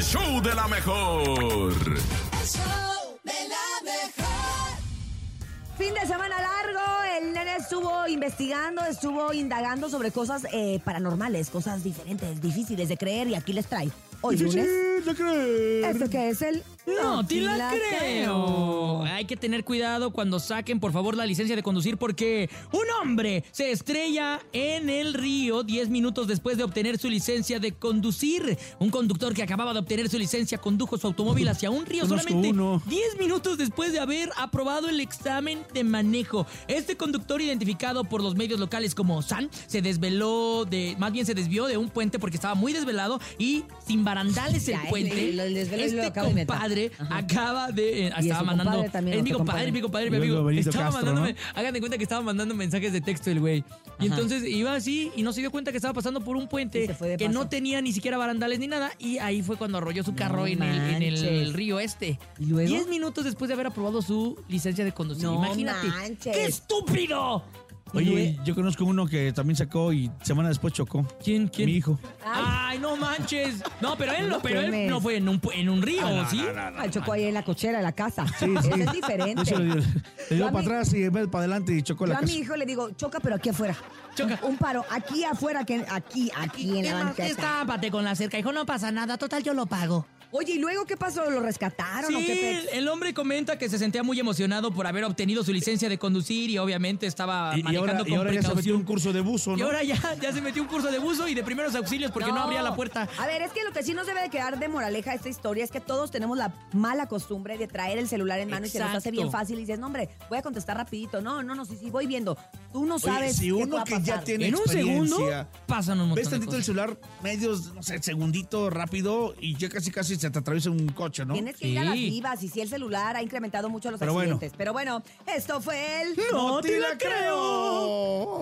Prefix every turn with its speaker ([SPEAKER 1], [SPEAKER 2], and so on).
[SPEAKER 1] el show de la mejor.
[SPEAKER 2] Fin de semana largo, el nene estuvo investigando, estuvo indagando sobre cosas eh, paranormales, cosas diferentes, difíciles de creer y aquí les trae. Hoy lunes,
[SPEAKER 3] de creer.
[SPEAKER 2] ¿esto que es el?
[SPEAKER 4] No, te la, creo. Hay que tener cuidado cuando saquen, por favor, la licencia de conducir porque un hombre se estrella en el río 10 minutos después de obtener su licencia de conducir. Un conductor que acababa de obtener su licencia condujo su automóvil hacia un río
[SPEAKER 3] Conozco
[SPEAKER 4] solamente
[SPEAKER 3] uno.
[SPEAKER 4] 10 minutos después de haber aprobado el examen de manejo. Este conductor, identificado por los medios locales como San, se desveló de, más bien se desvió de un puente porque estaba muy desvelado y sin barandales el puente. este
[SPEAKER 2] acaba de inventar.
[SPEAKER 4] compadre acaba de eh,
[SPEAKER 2] Y
[SPEAKER 4] estaba mandando es mi compadre, mi compadre, mi amigo. Estaba
[SPEAKER 3] Castro,
[SPEAKER 4] mandándome,
[SPEAKER 3] ¿no?
[SPEAKER 4] hagan de cuenta que estaba mandando mensajes de texto el güey. Y entonces iba así y no se dio cuenta que estaba pasando por un puente que
[SPEAKER 2] paso.
[SPEAKER 4] no tenía ni siquiera barandales ni nada y ahí fue cuando arrolló su carro en, el, en el
[SPEAKER 2] manches.
[SPEAKER 4] río este.
[SPEAKER 2] ¿Y luego?
[SPEAKER 4] Diez minutos después de haber aprobado su licencia de conducir.
[SPEAKER 2] No
[SPEAKER 4] Imagínate.
[SPEAKER 2] manches.
[SPEAKER 4] ¡Qué estúpido!
[SPEAKER 3] Oye, yo conozco uno que también sacó y semana después chocó.
[SPEAKER 4] ¿Quién? ¿Quién?
[SPEAKER 3] Mi hijo.
[SPEAKER 4] Ay, no manches. No, pero él no,
[SPEAKER 2] No
[SPEAKER 4] pero él
[SPEAKER 2] quemes.
[SPEAKER 4] no fue en un, pu- en un río, ¿sí?
[SPEAKER 2] Ah, chocó ahí en la cochera de la casa.
[SPEAKER 3] Sí,
[SPEAKER 2] Eso
[SPEAKER 3] sí.
[SPEAKER 2] es
[SPEAKER 3] De
[SPEAKER 2] diferente.
[SPEAKER 3] hecho, le dio, le
[SPEAKER 2] Yo
[SPEAKER 3] dio
[SPEAKER 2] a
[SPEAKER 3] para atrás y en vez de para adelante y chocó
[SPEAKER 2] Yo
[SPEAKER 3] la
[SPEAKER 2] a
[SPEAKER 3] casa.
[SPEAKER 2] mi hijo le digo, choca, pero aquí afuera.
[SPEAKER 4] Choca.
[SPEAKER 2] Un paro, aquí afuera, que aquí, aquí en la banqueta.
[SPEAKER 4] Estápate con la cerca, hijo, no pasa nada, total yo lo pago.
[SPEAKER 2] Oye, ¿y luego qué pasó? ¿Lo rescataron o
[SPEAKER 4] Sí,
[SPEAKER 2] qué pe-
[SPEAKER 4] el hombre comenta que se sentía muy emocionado por haber obtenido su licencia de conducir y obviamente estaba
[SPEAKER 3] Y, y
[SPEAKER 4] manejando
[SPEAKER 3] ahora, y
[SPEAKER 4] con
[SPEAKER 3] ahora ya se metió un curso de buzo,
[SPEAKER 4] Y
[SPEAKER 3] ¿no?
[SPEAKER 4] ahora ya, ya se metió un curso de buzo y de primeros auxilios porque no, abría la puerta.
[SPEAKER 2] A ver, es que lo que sí nos debe de quedar de moraleja esta historia es que todos tenemos la mala costumbre de traer el celular en mano y se nos hace bien fácil y dices, no, hombre, voy a contestar rapidito. No, no, no, sí, sí, voy viendo. Tú no
[SPEAKER 3] Oye,
[SPEAKER 2] sabes
[SPEAKER 3] si
[SPEAKER 2] qué
[SPEAKER 3] uno
[SPEAKER 2] va a
[SPEAKER 3] que ya tiene
[SPEAKER 4] En un segundo
[SPEAKER 3] experiencia,
[SPEAKER 4] pasan un montón
[SPEAKER 3] ves
[SPEAKER 4] de
[SPEAKER 3] tantito el
[SPEAKER 4] cosas.
[SPEAKER 3] celular, medios, no sé, segundito, rápido, y ya casi casi se te atraviesa un coche, ¿no?
[SPEAKER 2] Tienes que ir a las
[SPEAKER 4] Sí.
[SPEAKER 2] vivas y si el celular ha incrementado mucho los
[SPEAKER 3] Pero bueno.
[SPEAKER 2] accidentes. Pero bueno, esto fue el...
[SPEAKER 3] ¡No te la creo!